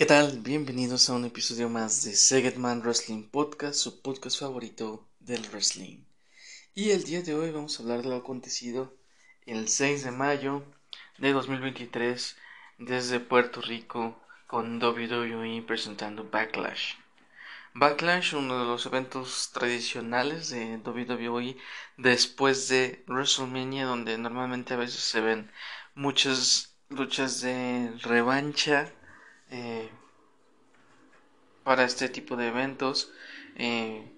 ¿Qué tal? Bienvenidos a un episodio más de Segedman Wrestling Podcast, su podcast favorito del wrestling. Y el día de hoy vamos a hablar de lo acontecido el 6 de mayo de 2023 desde Puerto Rico con WWE presentando Backlash. Backlash, uno de los eventos tradicionales de WWE después de WrestleMania, donde normalmente a veces se ven muchas luchas de revancha eh, para este tipo de eventos. Eh,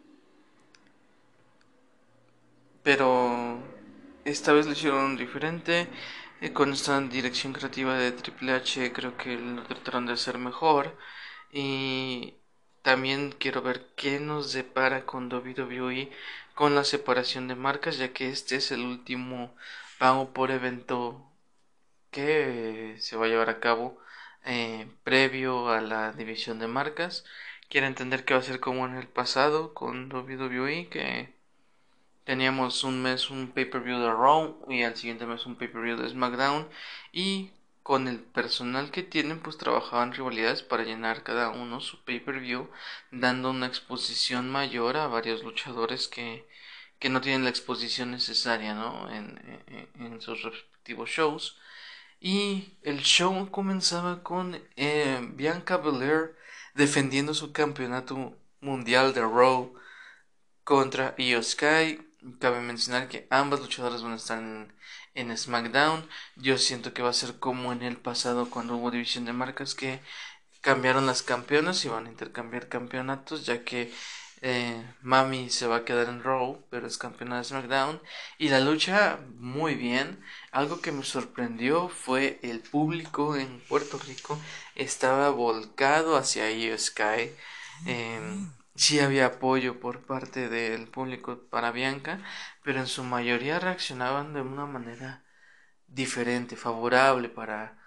pero esta vez lo hicieron diferente. Eh, con esta dirección creativa de Triple H creo que lo trataron de hacer mejor. Y también quiero ver qué nos depara con WWE con la separación de marcas, ya que este es el último pago por evento que se va a llevar a cabo eh, previo a la división de marcas. Quiero entender que va a ser como en el pasado con WWE, que teníamos un mes un pay-per-view de Raw y al siguiente mes un pay-per-view de SmackDown. Y con el personal que tienen, pues trabajaban rivalidades para llenar cada uno su pay-per-view, dando una exposición mayor a varios luchadores que, que no tienen la exposición necesaria ¿no? en, en sus respectivos shows. Y el show comenzaba con eh, Bianca Belair defendiendo su campeonato mundial de Raw contra Io Sky. Cabe mencionar que ambas luchadoras van a estar en, SmackDown. Yo siento que va a ser como en el pasado cuando hubo división de marcas que cambiaron las campeonas y van a intercambiar campeonatos ya que eh, Mami se va a quedar en Raw, pero es campeona de SmackDown. Y la lucha muy bien. Algo que me sorprendió fue el público en Puerto Rico estaba volcado hacia Io Sky. Eh, sí había apoyo por parte del público para Bianca, pero en su mayoría reaccionaban de una manera diferente, favorable para,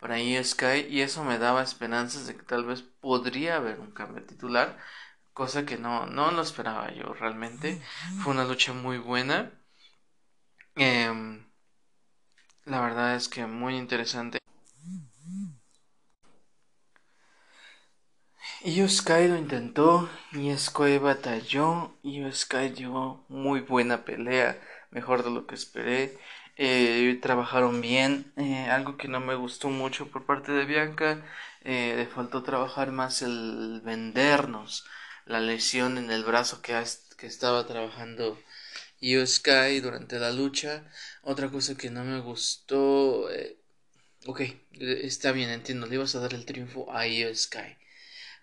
para Sky. Y eso me daba esperanzas de que tal vez podría haber un cambio titular cosa que no, no lo esperaba yo realmente. Fue una lucha muy buena. Em, la verdad es que muy interesante. Y Sky lo intentó, y Sky batalló, y Sky dio muy buena pelea, mejor de lo que esperé. Eh, trabajaron bien, eh, algo que no me gustó mucho por parte de Bianca, eh, le faltó trabajar más el vendernos la lesión en el brazo que, que estaba trabajando Io Sky durante la lucha. Otra cosa que no me gustó. Eh, ok, está bien, entiendo. Le ibas a dar el triunfo a Io Sky.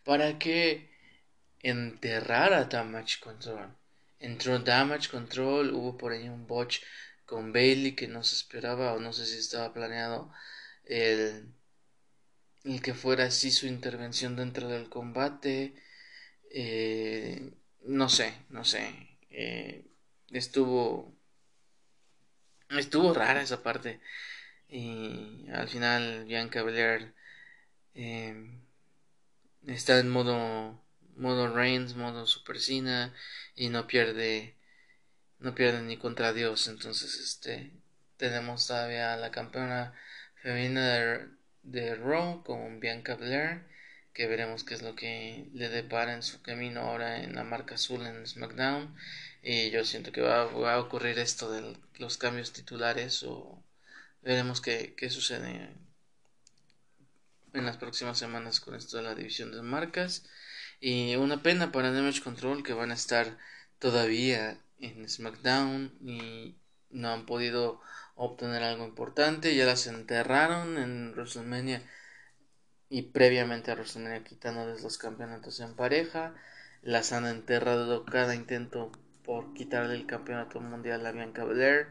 Para que enterrara Damage Control. Entró Damage Control. Hubo por ahí un botch con Bailey que no se esperaba o no sé si estaba planeado el, el que fuera así su intervención dentro del combate. Eh, no sé, no sé. Eh, estuvo. Estuvo rara esa parte. Y al final Bianca Belair eh, está en modo modo Reigns, modo Super Cena y no pierde no pierde ni contra Dios. Entonces este tenemos todavía a la campeona femenina de, de Raw con Bianca Belair que veremos qué es lo que le depara en su camino ahora en la marca azul en SmackDown. Y yo siento que va, a ocurrir esto de los cambios titulares o veremos qué, qué sucede en las próximas semanas con esto de la división de marcas. Y una pena para Damage Control que van a estar todavía en SmackDown y no han podido obtener algo importante. Ya las enterraron en WrestleMania y previamente a WrestleMania quitándoles los campeonatos en pareja. Las han enterrado cada intento por quitarle el campeonato mundial a Bianca Belair.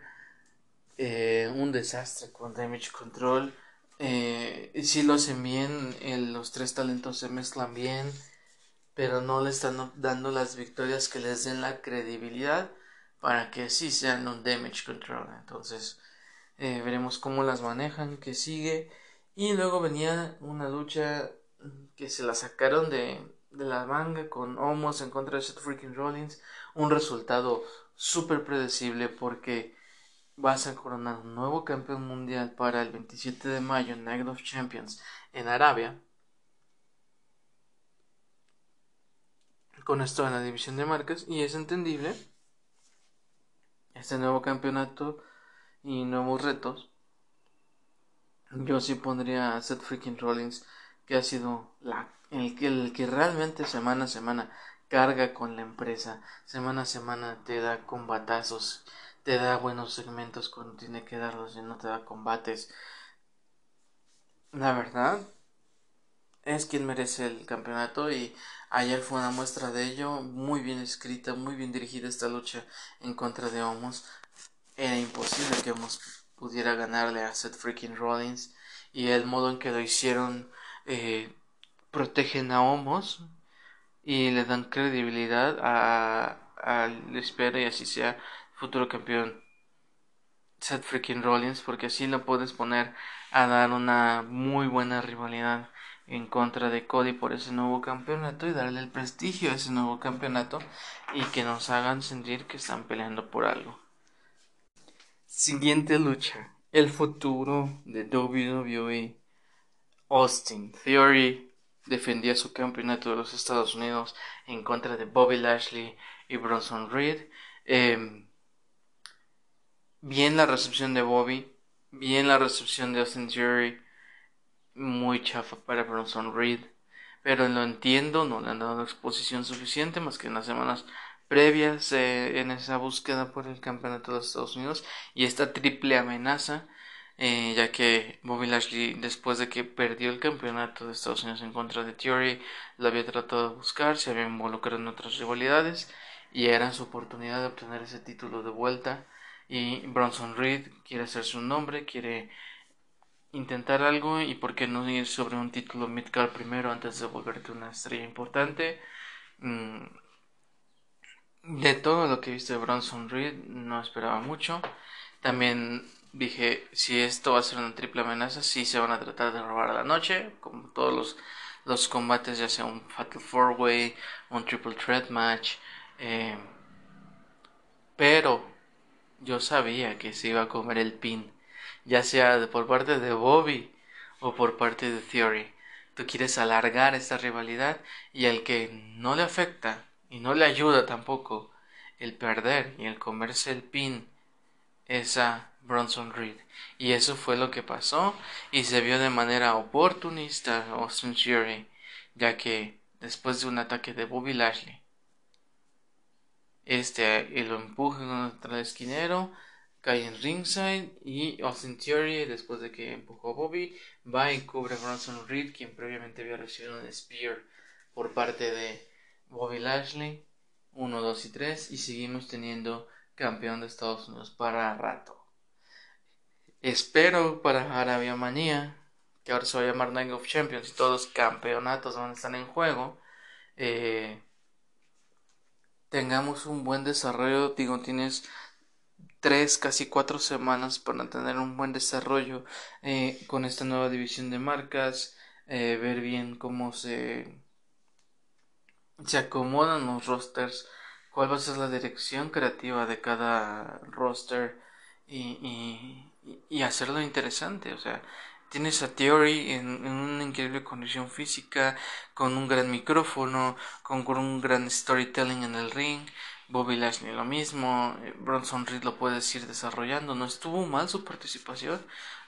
Eh, un desastre con Damage Control. Eh, si lo hacen bien, los tres talentos se mezclan bien, pero no le están dando las victorias que les den la credibilidad para que sí sean un Damage Control. Entonces, eh, veremos cómo las manejan, que sigue. Y luego venía una lucha que se la sacaron de, la manga con Homos en contra de Seth Freaking Rollins. Un resultado súper predecible porque vas a coronar un nuevo campeón mundial para el 27 de mayo en Night of Champions en Arabia. con esto en la división de marcas y es entendible este nuevo campeonato y nuevos retos. Yo sí pondría a Seth Freaking Rollins, que ha sido la, el, que, el que realmente semana a semana carga con la empresa, semana a semana te da combatazos, te da buenos segmentos cuando tiene que darlos y no te da combates. La verdad es quien merece el campeonato y ayer fue una muestra de ello, muy bien escrita, muy bien dirigida esta lucha en contra de Homos. Era imposible que Homos pudiera ganarle a Seth Freaking Rollins y el modo en que lo hicieron eh, protegen a Homos y le dan credibilidad al espero y así sea futuro campeón Seth freaking Rollins porque así lo puedes poner a dar una muy buena rivalidad en contra de Cody por ese nuevo campeonato y darle el prestigio a ese nuevo campeonato y que nos hagan sentir que están peleando por algo. Siguiente lucha, el futuro de WWE. Austin Theory defendía su campeonato de los Estados Unidos en contra de Bobby Lashley y Bronson Reed. Em, bien la recepción de Bobby, bien la recepción de Austin Theory, muy chafa para Bronson Reed, pero lo entiendo, no le han dado exposición suficiente más que en las semanas previas eh, en esa búsqueda por el campeonato de Estados Unidos y esta triple amenaza eh, ya que Bobby Lashley después de que perdió el campeonato de Estados Unidos en contra de Theory lo había tratado de buscar, se había involucrado en otras rivalidades y era su oportunidad de obtener ese título de vuelta y Bronson Reed quiere hacerse un nombre, quiere intentar algo y por qué no ir sobre un título midcard primero antes de volverte una estrella importante. Mm, de todo lo que viste de Bronson Reed no esperaba mucho también dije, si esto va a ser una triple amenaza, sí se van a tratar de robar a la noche, como todos los, los combates, ya sea un Fatal Four Way, un Triple Threat Match. Eh, pero yo sabía que se iba a comer el pin, ya sea por parte de Bobby o por parte de Theory. Tú quieres alargar esta rivalidad y al que no le afecta y no le ayuda tampoco el perder y el comerse el pin esa Bronson Reed. Y eso fue lo que pasó y se vio de manera oportunista Austin Theory, ya que después de un ataque de Bobby Lashley, este lo empuja contra el esquinero, cae en ringside y Austin Theory, después de que empujó a Bobby, va y cubre a Bronson Reed, quien previamente había recibido un spear por parte de Bobby Lashley. 1, 2 y 3 y seguimos teniendo campeón de Estados Unidos para rato. Espero para Arabia Manía, que ahora se va a llamar Night of Champions y todos los campeonatos van a estar en juego, eh, tengamos un buen desarrollo. Digo, tienes tres, casi cuatro semanas para tener un buen desarrollo eh, con esta nueva división de marcas, eh, ver bien cómo se, se acomodan los rosters cuál va a ser la dirección creativa de cada roster y, y, hacerlo interesante. O sea, tienes a Theory en, una increíble condición física, con un gran micrófono, con, un gran storytelling en el ring. Bobby Lashley lo mismo, eh, Bronson Reed lo puedes ir desarrollando. No estuvo mal su participación,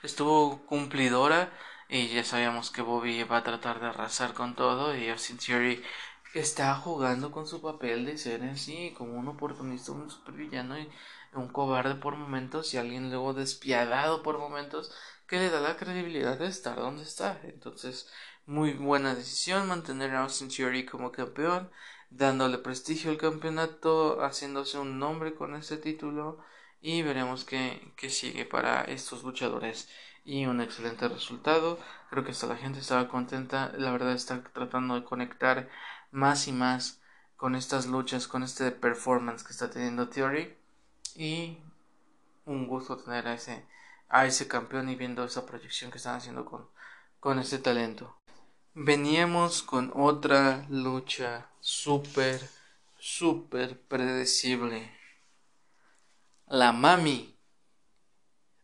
estuvo cumplidora y ya sabíamos que Bobby va a tratar de arrasar con todo y Austin Theory está jugando con su papel de ser así, como un oportunista, un supervillano y un cobarde por momentos y alguien luego despiadado por momentos que le da la credibilidad de estar donde está. Entonces, muy buena decisión mantener a Austin Theory como campeón, dándole prestigio al campeonato, haciéndose un nombre con este título y veremos qué, qué sigue para estos luchadores y un excelente resultado. Creo que hasta la gente estaba contenta. La verdad está tratando de conectar más y más con estas luchas, con este performance que está teniendo Theory. Y un gusto tener a ese, a ese campeón y viendo esa proyección que están haciendo con, con este talento. Veníamos con otra lucha súper, súper predecible. La Mami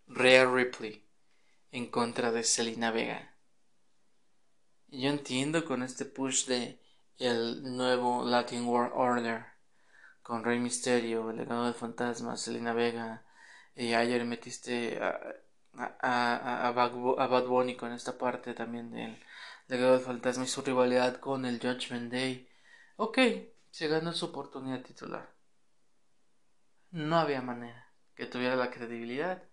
Rhea Ripley en contra de Selena Vega. Yo entiendo con este push de el nuevo Latin World Order con Rey Mysterio, el legado del fantasma, Selena Vega, y ayer metiste a, a, a, Bad Bunny con esta parte también del legado del fantasma y su rivalidad con el Judgment Day. Ok, se ganó su oportunidad titular. No había manera que tuviera la credibilidad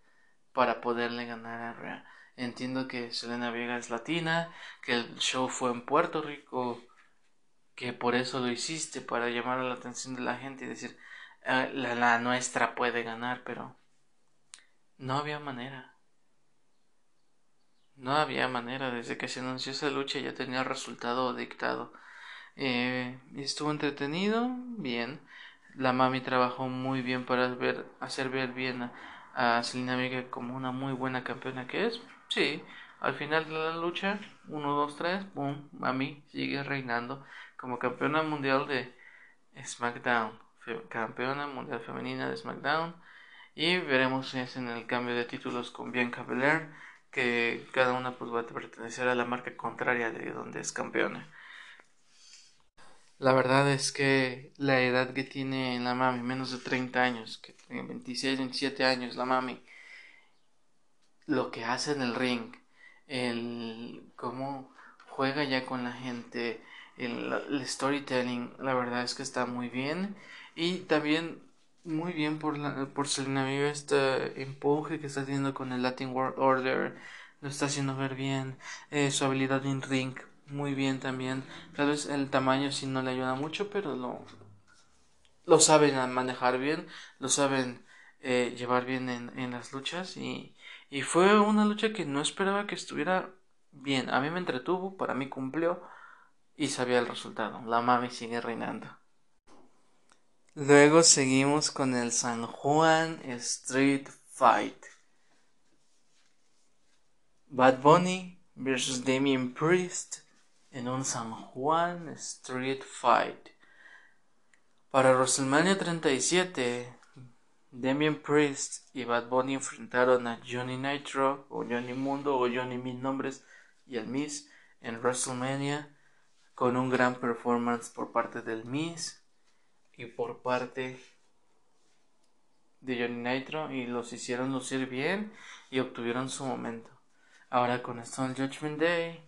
para poderle ganar a Rhea. Entiendo que Selena Vega es latina, que el show fue en Puerto Rico, que por eso lo hiciste, para llamar la atención de la gente y decir, ah, la, la nuestra puede ganar, pero no había manera. No había manera, desde que se anunció esa lucha ya tenía resultado dictado. Eh, estuvo entretenido, bien. La mami trabajó muy bien para ver, hacer ver bien a, a Selena Vega como una muy buena campeona que es. Sí, al final de la lucha, 1, 2, 3, boom, Mami sigue reinando como campeona mundial de SmackDown, campeona mundial femenina de SmackDown. Y veremos si hacen el cambio de títulos con Bianca Belair, que cada una pues va a pertenecer a la marca contraria de donde es campeona. La verdad es que la edad que tiene la mami, menos de 30 años, que tiene 26, 27 años la mami, lo que hace en el ring, el cómo juega ya con la gente, el, storytelling, la verdad es que está muy bien. Y también muy bien por, la, por Selena Vega este empuje que está teniendo con el Latin World Order. Lo está haciendo ver bien. Eh, su habilidad en ring, muy bien también. Tal vez el tamaño sí no le ayuda mucho, pero lo, lo saben manejar bien. Lo saben eh, llevar bien en, en las luchas. Y, y fue una lucha que no esperaba que estuviera bien. A mí me entretuvo, para mí cumplió y sabía el resultado. La mami sigue reinando. Luego seguimos con el San Juan Street Fight. Bad Bunny versus Damien Priest en un San Juan Street Fight. Para WrestleMania 37, Damien Priest y Bad Bunny enfrentaron a Johnny Nitro o Johnny Mundo o Johnny Mil Nombres y el Miss en WrestleMania con un gran performance por parte del Miss y por parte de Johnny Nitro y los hicieron lucir bien y obtuvieron su momento. Ahora con Stone Judgment Day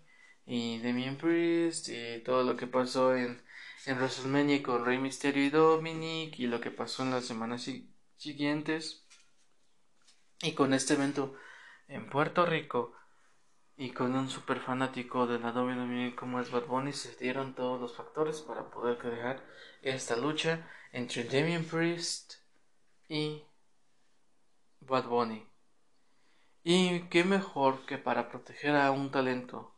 y Damien Priest y todo lo que pasó en, en WrestleMania con Rey Mysterio y Dominic y lo que pasó en las semanas siguientes y con este evento en Puerto Rico y con un super fanático de la WWE como es Bad Bunny se dieron todos los factores para poder crear esta lucha entre Damien Priest y Bad Bunny. Y qué mejor que para proteger a un talento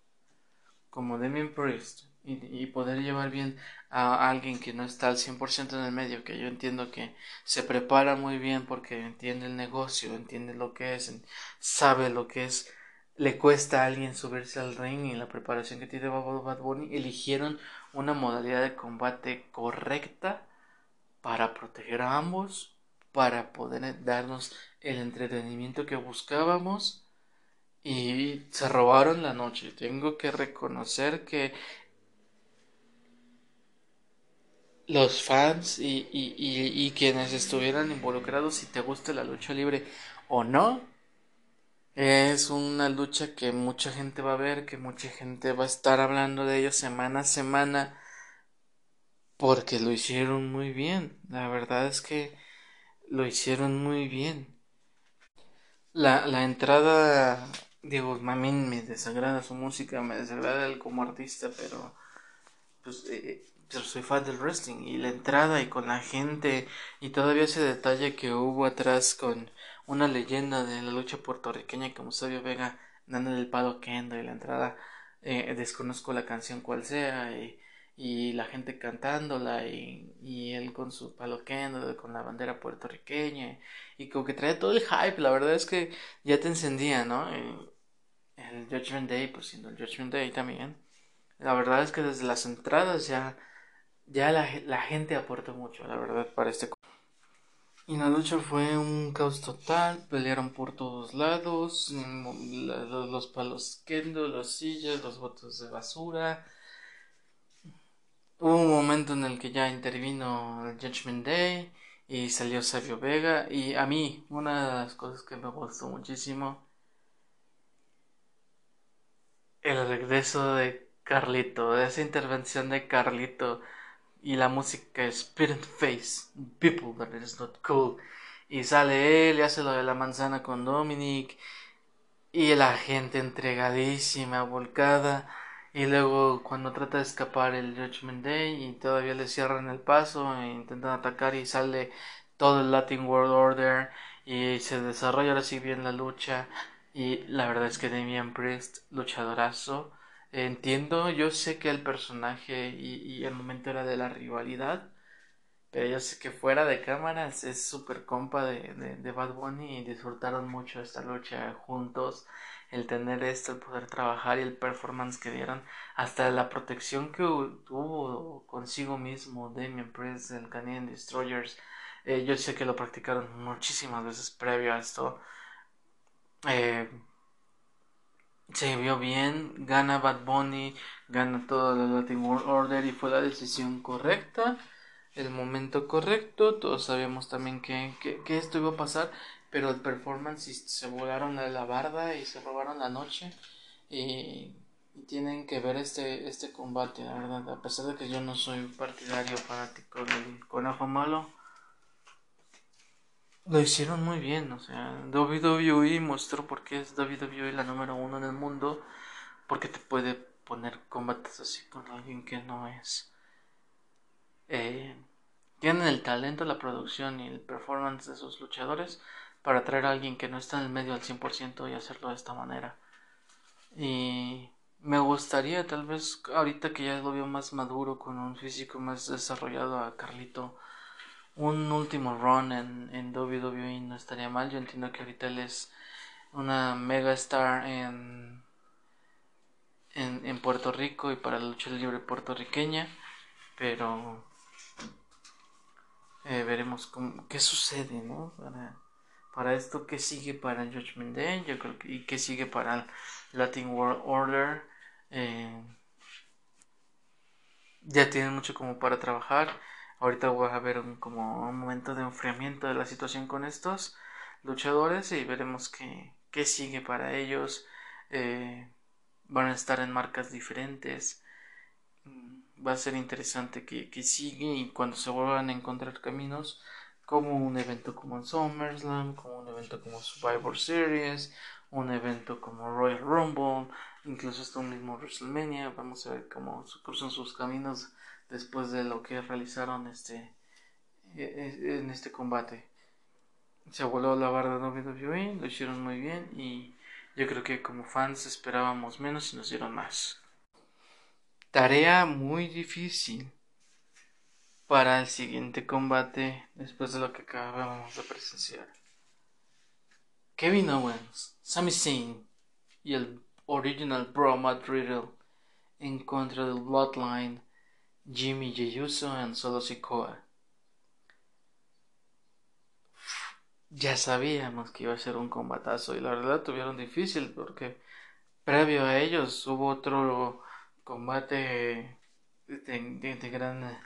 como Damien Priest y, poder llevar bien a alguien que no está al 100% en el medio, que yo entiendo que se prepara muy bien porque entiende el negocio, entiende lo que es, sabe lo que es le cuesta a alguien subirse al ring y la preparación que tiene Bad Bunny, eligieron una modalidad de combate correcta para proteger a ambos, para poder darnos el entretenimiento que buscábamos y se robaron la noche. Tengo que reconocer que los fans y, y, y, y quienes estuvieran involucrados, si te gusta la lucha libre o no, es una lucha que mucha gente va a ver, que mucha gente va a estar hablando de ello semana a semana, porque lo hicieron muy bien. La verdad es que lo hicieron muy bien. La, la entrada, digo, a mí me desagrada su música, me desagrada él como artista, pero pues eh, yo soy fan del wrestling y la entrada y con la gente y todavía ese detalle que hubo atrás con una leyenda de la lucha puertorriqueña como Sabio Vega dando el palo Kendo y la entrada eh, desconozco la canción cual sea y, y la gente cantándola y, y, él con su palo Kendo con la bandera puertorriqueña y como que trae todo el hype la verdad es que ya te encendía no el, el Judgment Day pues siendo el Judgment Day también la verdad es que desde las entradas ya ya la, la gente aportó mucho la verdad para este y la lucha fue un caos total, pelearon por todos lados, los palos kendo, las sillas, los botes de basura. hubo un momento en el que ya intervino el Judgment Day y salió Sabio Vega y a mí una de las cosas que me gustó muchísimo el regreso de Carlito, esa intervención de Carlito y la música Spirit Face, People That Is Not Cool. Y sale él y hace lo de la manzana con Dominic y la gente entregadísima, volcada. Y luego cuando trata de escapar el Judgment Day y todavía le cierran el paso e intentan atacar y sale todo el Latin World Order y se desarrolla ahora sí bien la lucha. Y la verdad es que Damian Priest luchadorazo entiendo yo sé que el personaje y, el momento era de la rivalidad pero yo sé que fuera de cámaras es súper compa de, de, Bad Bunny y disfrutaron mucho esta lucha juntos. El tener esto, el poder trabajar y el performance que dieron, hasta la protección que tuvo consigo mismo Damien Priest, el Canadian Destroyers. Eh, yo sé que lo practicaron muchísimas veces previo a esto. Eh, se vio bien, gana Bad Bunny, gana todo el Latin World Order y fue la decisión correcta el momento correcto, todos sabíamos también que, que, esto iba a pasar, pero el performance se volaron la, la barda y se robaron la noche y, tienen que ver este, este combate, la verdad, a pesar de que yo no soy partidario fanático del conejo malo. Lo hicieron muy bien, o sea, WWE mostró por qué es WWE la número uno en el mundo, porque te puede poner combates así con alguien que no es eh, tienen el talento, la producción y el performance de sus luchadores para traer a alguien que no está en el medio al 100% y hacerlo de esta manera. Y me gustaría tal vez ahorita que ya lo veo más maduro con un físico más desarrollado a Carlito un último run en, en WWE no estaría mal yo entiendo que ahorita él es una mega star en, en, en Puerto Rico y para la lucha libre puertorriqueña pero eh, veremos cómo, qué sucede, ¿no? Para, para esto, qué sigue para Judgment Day, yo creo que, y qué sigue para el Latin World Order. Eh, ya tienen mucho como para trabajar. Ahorita voy a ver un, como un momento de enfriamiento de la situación con estos luchadores y veremos qué, qué sigue para ellos. Eh, van a estar en marcas diferentes va a ser interesante que, que sigue y cuando se vuelvan a encontrar caminos como un evento como en SummerSlam, como un evento como Survivor Series, un evento como Royal Rumble, incluso hasta un mismo WrestleMania, vamos a ver cómo cruzan sus caminos después de lo que realizaron este e, e, en este combate. Se voló la barra de WWE, lo hicieron muy bien y yo creo que como fans esperábamos menos y nos dieron más. Tarea muy difícil para el siguiente combate después de lo que acabamos de presenciar. Kevin Owens, Sami Zayn y el original Bro Matt Riddle en contra del Bloodline Jimmy Uso y Solo Sikoa. Ya sabíamos que iba a ser un combatazo y la verdad tuvieron difícil porque previo a ellos hubo otro combate de, gran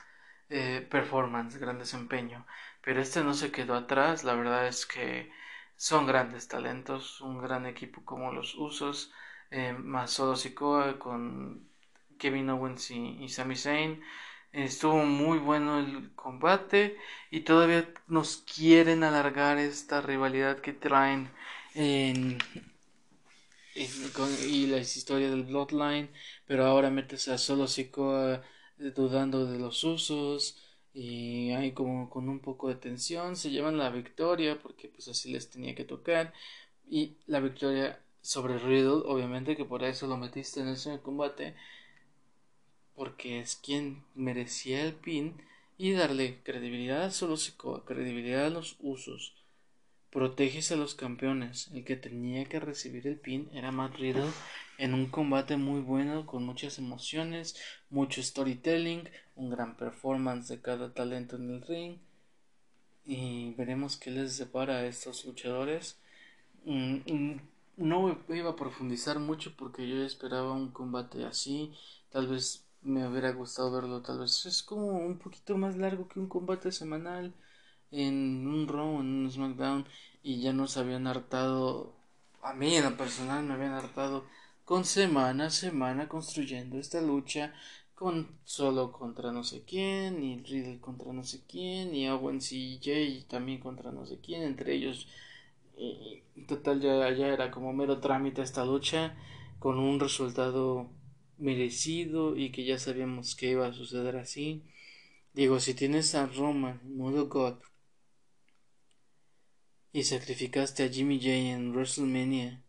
eh, performance, gran desempeño. Pero este no se quedó atrás, la verdad es que son grandes talentos, un gran equipo como los Usos, eh, más Solo Sikoa con Kevin Owens y, y Sami Zayn. Estuvo muy bueno el combate y todavía nos quieren alargar esta rivalidad que traen en, y las historias del Bloodline, pero ahora metes a solo Sikoa eh, dudando de los usos y hay como con un poco de tensión, se llevan la victoria porque pues así les tenía que tocar y la victoria sobre Riddle, obviamente que por eso lo metiste en ese combate porque es quien merecía el pin y darle credibilidad a solo Sikoa, credibilidad a los usos Proteges a los campeones. El que tenía que recibir el pin era Matt Riddle en un combate muy bueno con muchas emociones, mucho storytelling, un gran performance de cada talento en el ring. Y veremos qué les separa a estos luchadores. Mm, mm, no iba a profundizar mucho porque yo esperaba un combate así, tal vez me hubiera gustado verlo tal vez. Es como un poquito más largo que un combate semanal en un Raw, en un SmackDown y ya nos habían hartado, a mí en lo personal me habían hartado con semana a semana construyendo esta lucha con solo contra no sé quién y Riddle contra no sé quién y Owens y Jay también contra no sé quién entre ellos total ya, ya era como mero trámite esta lucha con un resultado merecido y que ya sabíamos que iba a suceder así. Digo si tienes a Roman modo God y sacrificaste a Jimmy J en WrestleMania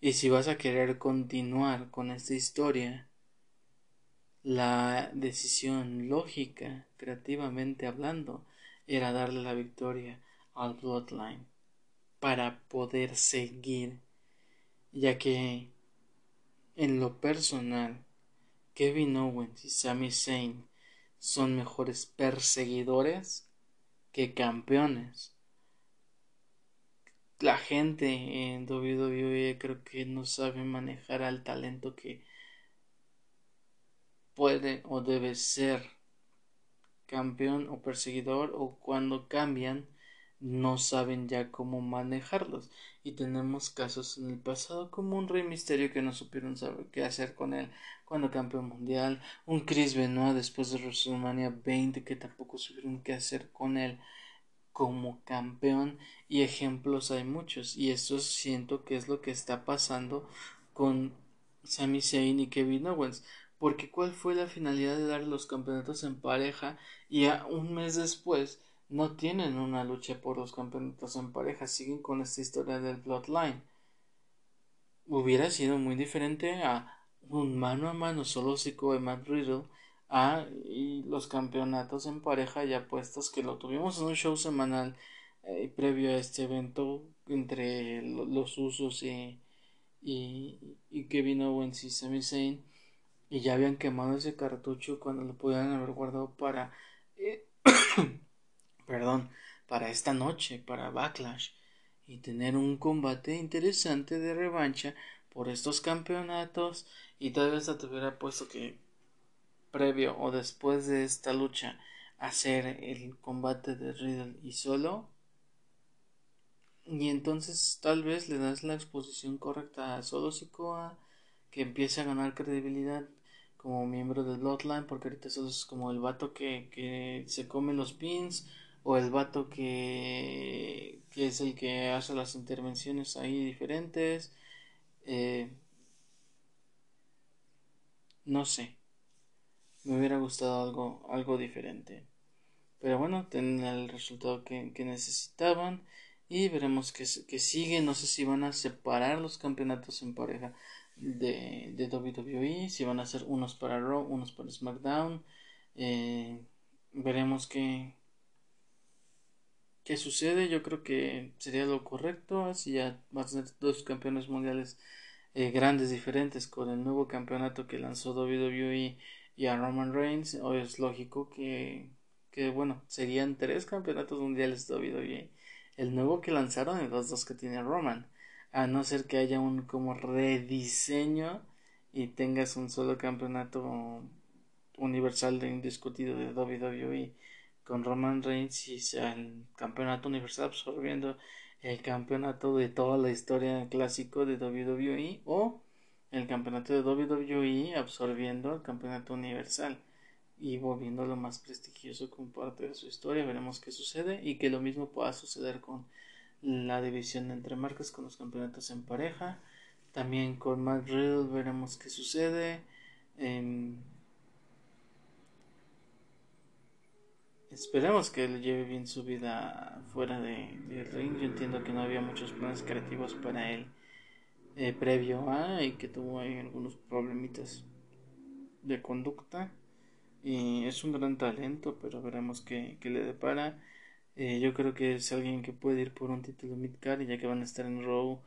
y si vas a querer continuar con esta historia la decisión lógica, creativamente hablando, era darle la victoria al Bloodline para poder seguir, ya que en lo personal Kevin Owens y Sami Zayn son mejores perseguidores que campeones. La gente en WWE creo que no sabe manejar al talento que puede o debe ser campeón o perseguidor o cuando cambian no saben ya cómo manejarlos. Y tenemos casos en el pasado como un Rey Misterio que no supieron saber qué hacer con él cuando campeón mundial un Chris Benoit después de WrestleMania 20 que tampoco supieron qué hacer con él como campeón. Y ejemplos hay muchos y esto siento que es lo que está pasando con Sami Zayn y Kevin Owens porque cuál fue la finalidad de dar los campeonatos en pareja y a un mes después no tienen una lucha por los campeonatos en pareja, siguen con esta historia del Bloodline. Hubiera sido muy diferente a un mano a mano solo psico de Matt Riddle a y los campeonatos en pareja ya puestos que lo tuvimos en un show semanal eh, previo a este evento entre los usos y, y, y Kevin Owens y Sami Zayn y ya habían quemado ese cartucho cuando lo pudieran haber guardado para eh, perdón para esta noche para Backlash y tener un combate interesante de revancha por estos campeonatos y tal vez te hubiera puesto que previo o después de esta lucha hacer el combate de Riddle y solo. Y entonces tal vez le das la exposición correcta a Solo Sikoa que empiece a ganar credibilidad como miembro del Bloodline, porque ahorita solo es como el vato que, que se come los pins o el vato que, que es el que hace las intervenciones ahí diferentes. Eh, no sé, me hubiera gustado algo, algo diferente. Pero bueno, tienen el resultado que, que necesitaban y veremos que, que sigue. No sé si van a separar los campeonatos en pareja de, de WWE, si van a ser unos para Raw, unos para SmackDown. Eh, veremos qué, qué sucede. Yo creo que sería lo correcto. Así ya van a ser dos campeones mundiales eh, grandes diferentes con el nuevo campeonato que lanzó WWE y a Roman Reigns. Hoy es lógico que, que, bueno, serían tres campeonatos mundiales WWE. El nuevo que lanzaron y los dos que tiene Roman a no ser que haya un como rediseño y tengas un solo campeonato universal de indiscutido de WWE con Roman Reigns y el campeonato universal absorbiendo el campeonato de toda la historia clásico de WWE o el campeonato de WWE absorbiendo el campeonato universal y volviéndolo más prestigioso como parte de su historia veremos qué sucede y que lo mismo pueda suceder con la división entre marcas con los campeonatos en pareja. También con Matt Riddle veremos qué sucede. Em, esperemos que él lleve bien su vida fuera de, ring. Yo entiendo que no había muchos planes creativos para él eh, previo a y que tuvo ahí algunos problemitas de conducta. Y es un gran talento, pero veremos qué, qué le depara. Eh, yo creo que es alguien que puede ir por un título midcard y ya que van a estar en Raw,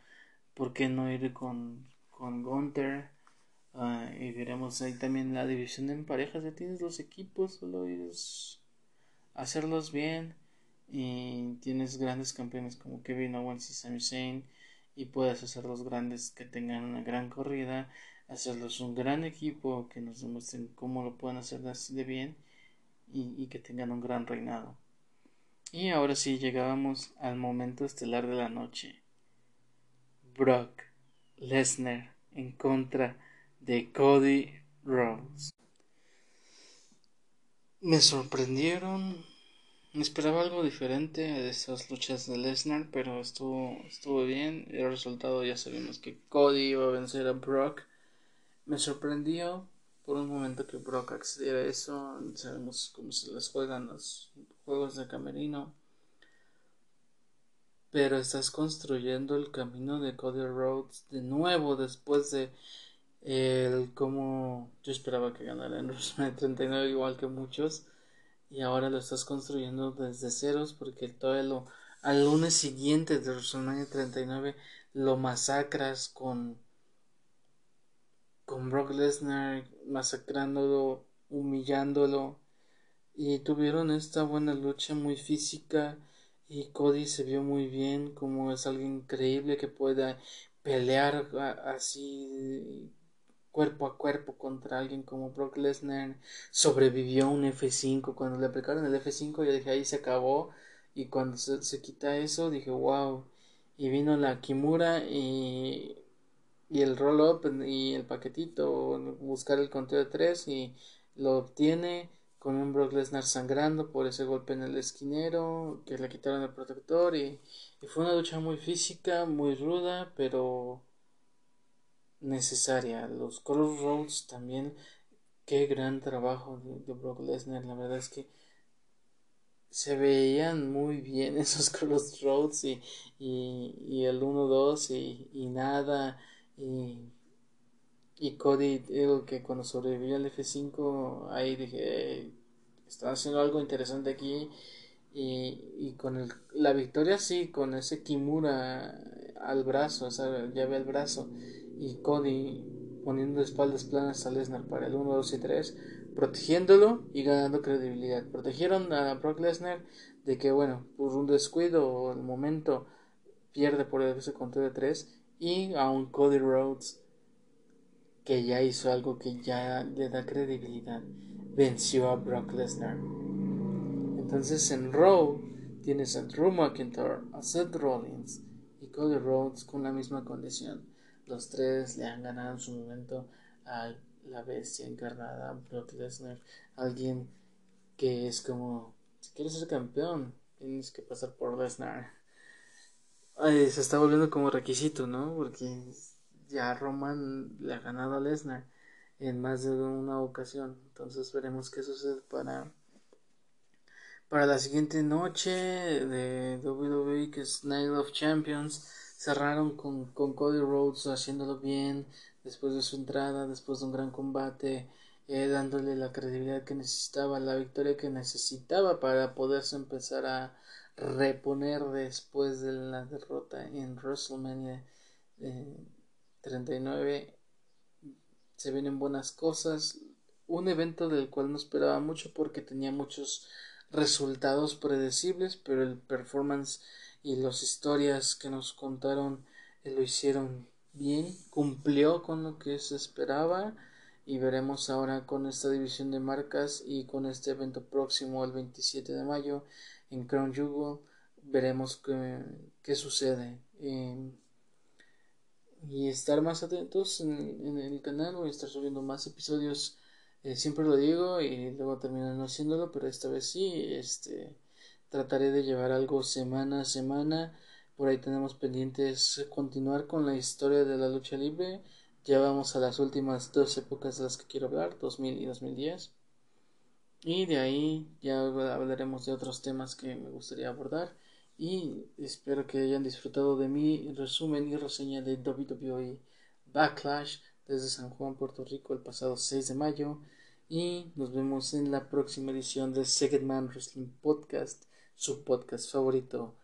¿por qué no ir con, con Gunther? Ah, y veremos ahí también la división en parejas. Ya tienes los equipos, solo es hacerlos bien. Y tienes grandes campeones como Kevin Owens y Sami Zayn. Y puedes hacer los grandes que tengan una gran corrida. hacerlos un gran equipo, que nos demuestren cómo lo pueden hacer así de bien y, que tengan un gran reinado. Y ahora sí llegábamos al momento estelar de la noche. Brock Lesnar en contra de Cody Rhodes. Me sorprendieron. Esperaba algo diferente de esas luchas de Lesnar, pero estuvo, estuvo bien. El resultado ya sabemos que Cody iba a vencer a Brock. Me sorprendió por un momento que Brock accediera a eso. Sabemos cómo se les juegan los juegos de camerino. Pero estás construyendo el camino de Cody Rhodes de nuevo después de el cómo yo esperaba que ganara en WrestleMania 39 igual que muchos y ahora lo estás construyendo desde ceros porque todo lo al lunes siguiente de WrestleMania 39 lo masacras con con Brock Lesnar masacrándolo, humillándolo y tuvieron esta buena lucha muy física y Cody se vio muy bien como es alguien increíble que pueda pelear así cuerpo a cuerpo contra alguien como Brock Lesnar sobrevivió un F5 cuando le aplicaron el F5 yo dije ahí se acabó y cuando se, se quita eso dije wow y vino la Kimura y y el roll up y el paquetito, buscar el conteo de tres y lo obtiene con un Brock Lesnar sangrando por ese golpe en el esquinero, que le quitaron el protector y, fue una lucha muy física, muy ruda, pero necesaria. Los Crossroads también, qué gran trabajo de, Brock Lesnar, la verdad es que se veían muy bien esos Crossroads y, y, el 1-2 y, y nada y, y Cody, digo que cuando sobrevivió al F5, ahí dije, están haciendo algo interesante aquí. Y, y con el, la victoria, sí, con ese Kimura al brazo, esa llave al brazo. Y Cody poniendo espaldas planas a Lesnar para el 1, 2 y 3, protegiéndolo y ganando credibilidad. Protegieron a Brock Lesnar de que, bueno, por un descuido o el momento pierde por ese conteo de 3 y a un Cody Rhodes que ya hizo algo que ya le da credibilidad. Venció a Brock Lesnar. Entonces en Raw tienes a Drew McIntyre, a Seth Rollins y Cody Rhodes con la misma condición. Los tres le han ganado en su momento a la bestia encarnada, Brock Lesnar. Alguien que es como, si quieres ser campeón, tienes que pasar por Lesnar se está volviendo como requisito, ¿no? Porque ya Roman le ha ganado a Lesnar en más de una ocasión. Entonces veremos qué sucede para para la siguiente noche de WWE que es Night of Champions. Cerraron con, con Cody Rhodes haciéndolo bien después de su entrada, después de un gran combate, eh, dándole la credibilidad que necesitaba, la victoria que necesitaba para poderse empezar a, reponer después de la derrota en WrestleMania 39. Eh, Se vienen buenas cosas. Un evento del cual no esperaba mucho porque tenía muchos resultados predecibles, pero el performance y las historias que nos contaron eh, lo hicieron bien, cumplió con lo que se esperaba y veremos ahora con esta división de marcas y con este evento próximo el 27 de mayo en Crown Jewel veremos qué, qué sucede. Y estar más atentos en, el canal voy a estar subiendo más episodios eh, siempre lo digo y luego terminan haciéndolo pero esta vez sí este trataré de llevar algo semana a semana por ahí tenemos pendientes continuar con la historia de la lucha libre ya vamos a las últimas dos épocas de las que quiero hablar 2000 y 2010 y de ahí ya hablaremos de otros temas que me gustaría abordar. Y espero que hayan disfrutado de mi resumen y reseña de WWE Backlash desde San Juan, Puerto Rico, el pasado 6 de mayo. Y nos vemos en la próxima edición de Second Man Wrestling Podcast, su podcast favorito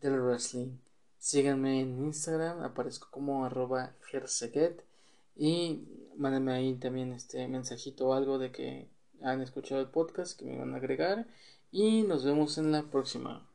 del wrestling. Síganme en Instagram, aparezco como arroba y mándenme ahí también este mensajito o algo de que han escuchado el podcast, que me van a agregar y nos vemos en la próxima.